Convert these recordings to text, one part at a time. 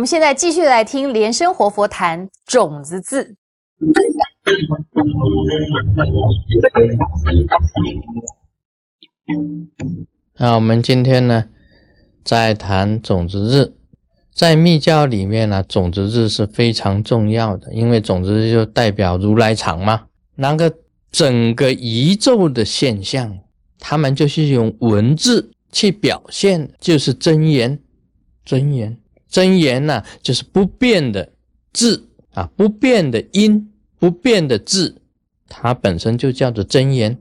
我们现在继续来听莲生活佛谈种子字。那我们今天呢，在谈种子日，在密教里面呢，种子日是非常重要的，因为种子日就代表如来藏嘛。那个整个宇宙的现象，他们就是用文字去表现，就是真言，真言，真言呢，就是不变的字啊，不变的音，不变的字，它本身就叫做真言。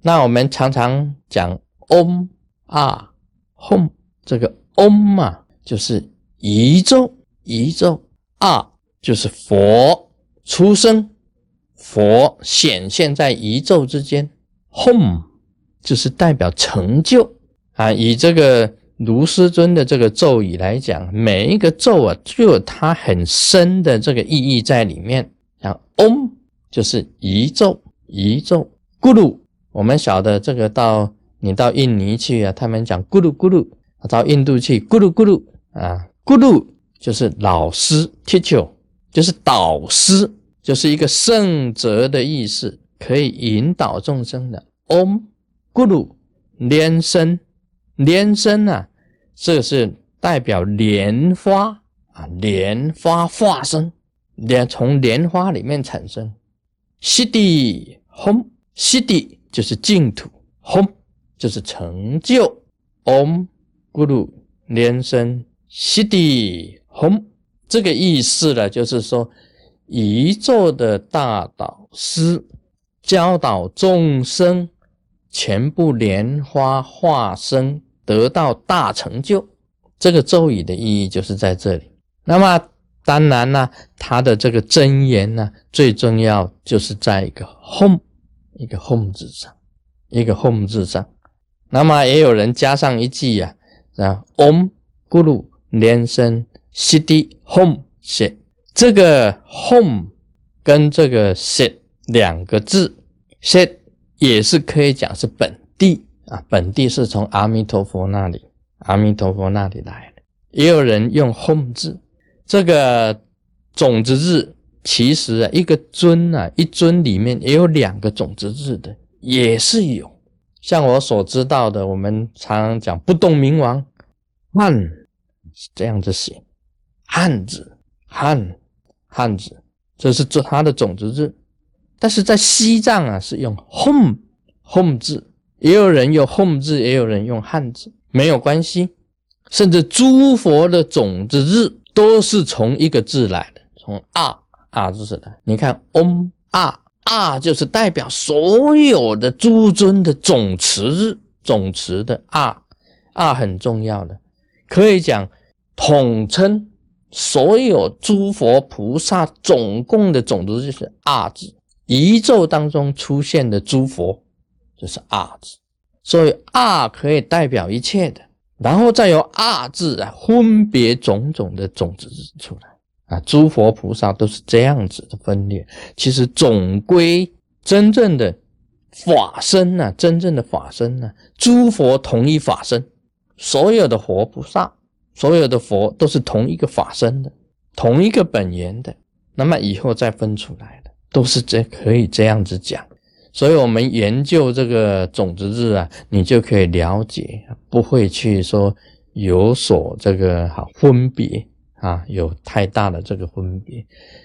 那我们常常讲嗡。啊，home 这个 om 嘛，就是宇宙，宇宙啊，就是佛出生，佛显现在宇宙之间，home 就是代表成就啊。以这个卢师尊的这个咒语来讲，每一个咒啊，就有它很深的这个意义在里面。像 om 就是宇宙，宇宙咕噜，我们晓得这个到。你到印尼去啊，他们讲咕噜咕噜；到印度去咕噜咕噜啊，咕噜就是老师，teacher 就是导师，就是一个圣哲的意思，可以引导众生的。Om 咕噜莲生，连生啊，这是代表莲花啊，莲花化身，莲从莲花里面产生。悉地轰，西地就是净土轰。就是成就，Om Guru 连声悉地轰这个意思呢，就是说一座的大导师教导众生全部莲花化身得到大成就。这个咒语的意义就是在这里。那么当然呢，它的这个真言呢，最重要就是在一个 “home” 一个 “home” 字上，一个 “home” 字上。那么也有人加上一句呀，啊，Om Guru 连声 Siddhi Home s 这个 Home 跟这个 “sit” 两个字，“sit” 也是可以讲是本地啊，本地是从阿弥陀佛那里，阿弥陀佛那里来的。也有人用 Home 字，这个种子字其实啊，一个尊啊，一尊里面也有两个种子字的，也是有。像我所知道的，我们常常讲不动明王汉是这样子写，汉字汉汉字，这是做它的种子字。但是在西藏啊，是用 home home 字，也有人用 home 字，也有人用汉字，没有关系。甚至诸佛的种子字都是从一个字来的，从啊啊字来。你看 om 啊。啊，就是代表所有的诸尊的总持日，总持的啊啊很重要的，可以讲统称所有诸佛菩萨总共的种子就是啊字，宇宙当中出现的诸佛就是二字，所以啊可以代表一切的，然后再由二字啊分别种种的种子出来。啊，诸佛菩萨都是这样子的分裂。其实总归真正的法身呢，真正的法身呢，诸佛同一法身，所有的佛菩萨，所有的佛都是同一个法身的，同一个本源的。那么以后再分出来的，都是这可以这样子讲。所以我们研究这个种子日啊，你就可以了解，不会去说有所这个好分别。啊，有太大的这个分别，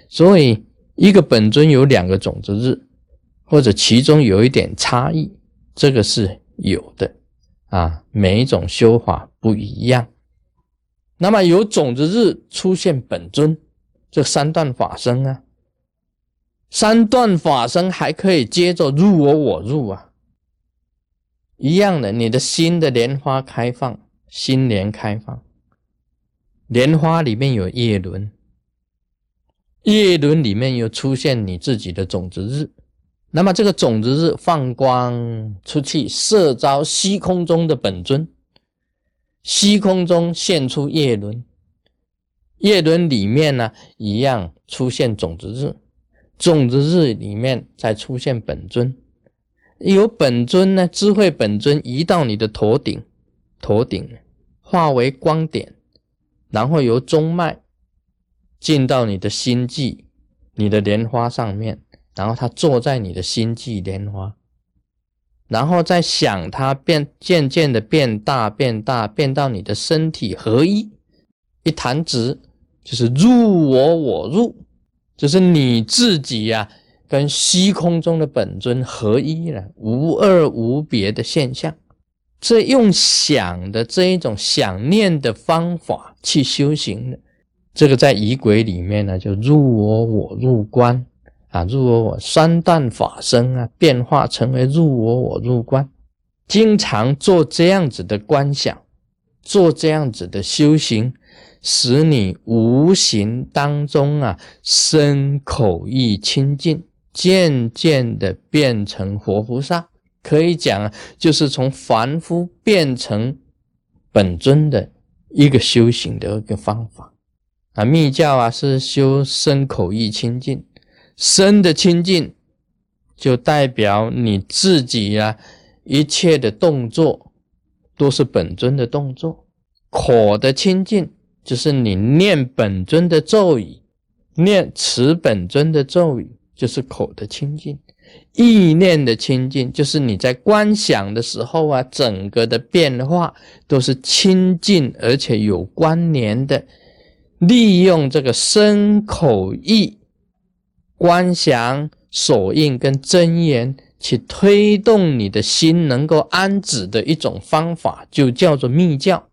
所以一个本尊有两个种子日，或者其中有一点差异，这个是有的啊。每一种修法不一样，那么有种子日出现本尊，这三段法身啊，三段法身还可以接着入我我入啊，一样的，你的心的莲花开放，心莲开放。莲花里面有叶轮，叶轮里面又出现你自己的种子日，那么这个种子日放光出去，射招虚空中的本尊，虚空中现出叶轮，叶轮里面呢一样出现种子日，种子日里面再出现本尊，有本尊呢，智慧本尊移到你的头顶，头顶化为光点。然后由中脉进到你的心际、你的莲花上面，然后它坐在你的心际莲花，然后再想它变，渐渐的变大、变大，变到你的身体合一，一弹指就是入我，我入，就是你自己呀，跟虚空中的本尊合一了，无二无别的现象。这用想的这一种想念的方法去修行的，这个在仪轨里面呢，就入我我入观啊，入我我三旦法身啊，变化成为入我我入观，经常做这样子的观想，做这样子的修行，使你无形当中啊，身口意清净，渐渐的变成活菩萨。可以讲啊，就是从凡夫变成本尊的一个修行的一个方法啊。密教啊是修身口意清净，身的清净就代表你自己呀，一切的动作都是本尊的动作；口的清净就是你念本尊的咒语，念持本尊的咒语就是口的清净。意念的清净，就是你在观想的时候啊，整个的变化都是清净而且有关联的。利用这个身口意观想、所应跟真言，去推动你的心能够安止的一种方法，就叫做密教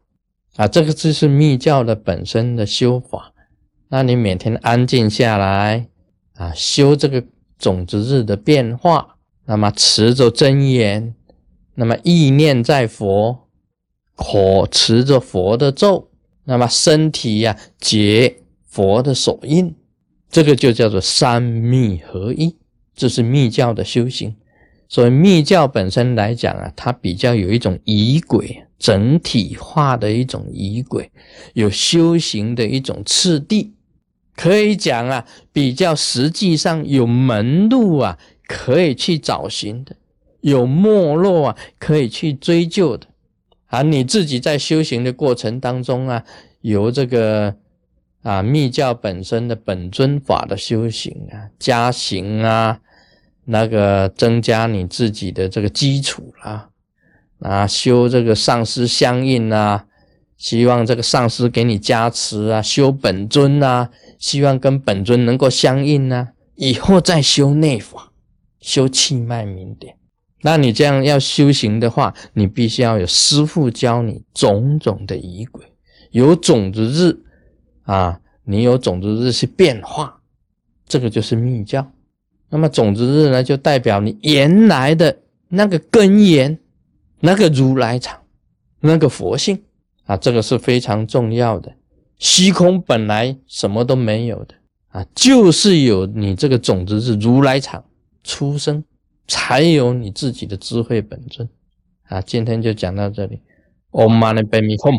啊。这个就是密教的本身的修法。那你每天安静下来啊，修这个。种子日的变化，那么持着真言，那么意念在佛，可持着佛的咒，那么身体呀结佛的手印，这个就叫做三密合一，这是密教的修行。所以密教本身来讲啊，它比较有一种仪轨，整体化的一种仪轨，有修行的一种次第。可以讲啊，比较实际上有门路啊，可以去找寻的；有没落啊，可以去追究的。啊，你自己在修行的过程当中啊，由这个啊密教本身的本尊法的修行啊，加行啊，那个增加你自己的这个基础啦，啊，啊修这个上师相应啊，希望这个上师给你加持啊，修本尊啊。希望跟本尊能够相应呢，以后再修内法，修气脉明点。那你这样要修行的话，你必须要有师父教你种种的仪轨，有种子日啊，你有种子日去变化，这个就是密教。那么种子日呢，就代表你原来的那个根源，那个如来藏，那个佛性啊，这个是非常重要的。虚空本来什么都没有的啊，就是有你这个种子是如来藏出生，才有你自己的智慧本尊啊。今天就讲到这里，Om Mani Padme Hum。